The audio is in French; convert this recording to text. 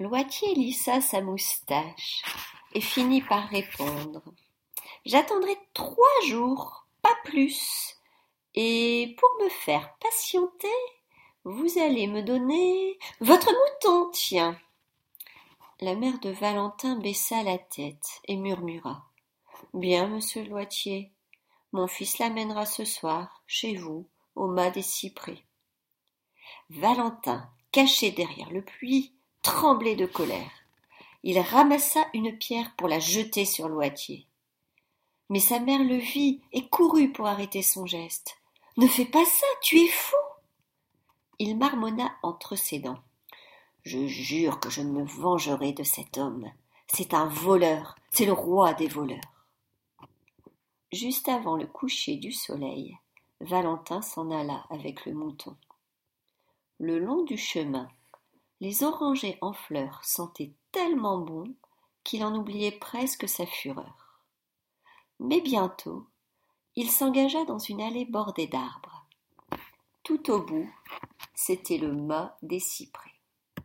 Loitier lissa sa moustache? Et finit par répondre. J'attendrai trois jours, pas plus. Et pour me faire patienter, vous allez me donner votre mouton, tiens. La mère de Valentin baissa la tête et murmura. Bien, monsieur Loitier, mon fils l'amènera ce soir, chez vous, au mât des cyprès. Valentin, caché derrière le puits, tremblait de colère. Il ramassa une pierre pour la jeter sur Loitier. Mais sa mère le vit et courut pour arrêter son geste. Ne fais pas ça, tu es fou. Il marmonna entre ses dents. Je jure que je me vengerai de cet homme. C'est un voleur, c'est le roi des voleurs. Juste avant le coucher du soleil, Valentin s'en alla avec le mouton. Le long du chemin, les orangers en fleurs sentaient tellement bon qu'il en oubliait presque sa fureur. Mais bientôt, il s'engagea dans une allée bordée d'arbres. Tout au bout, c'était le mât des cyprès.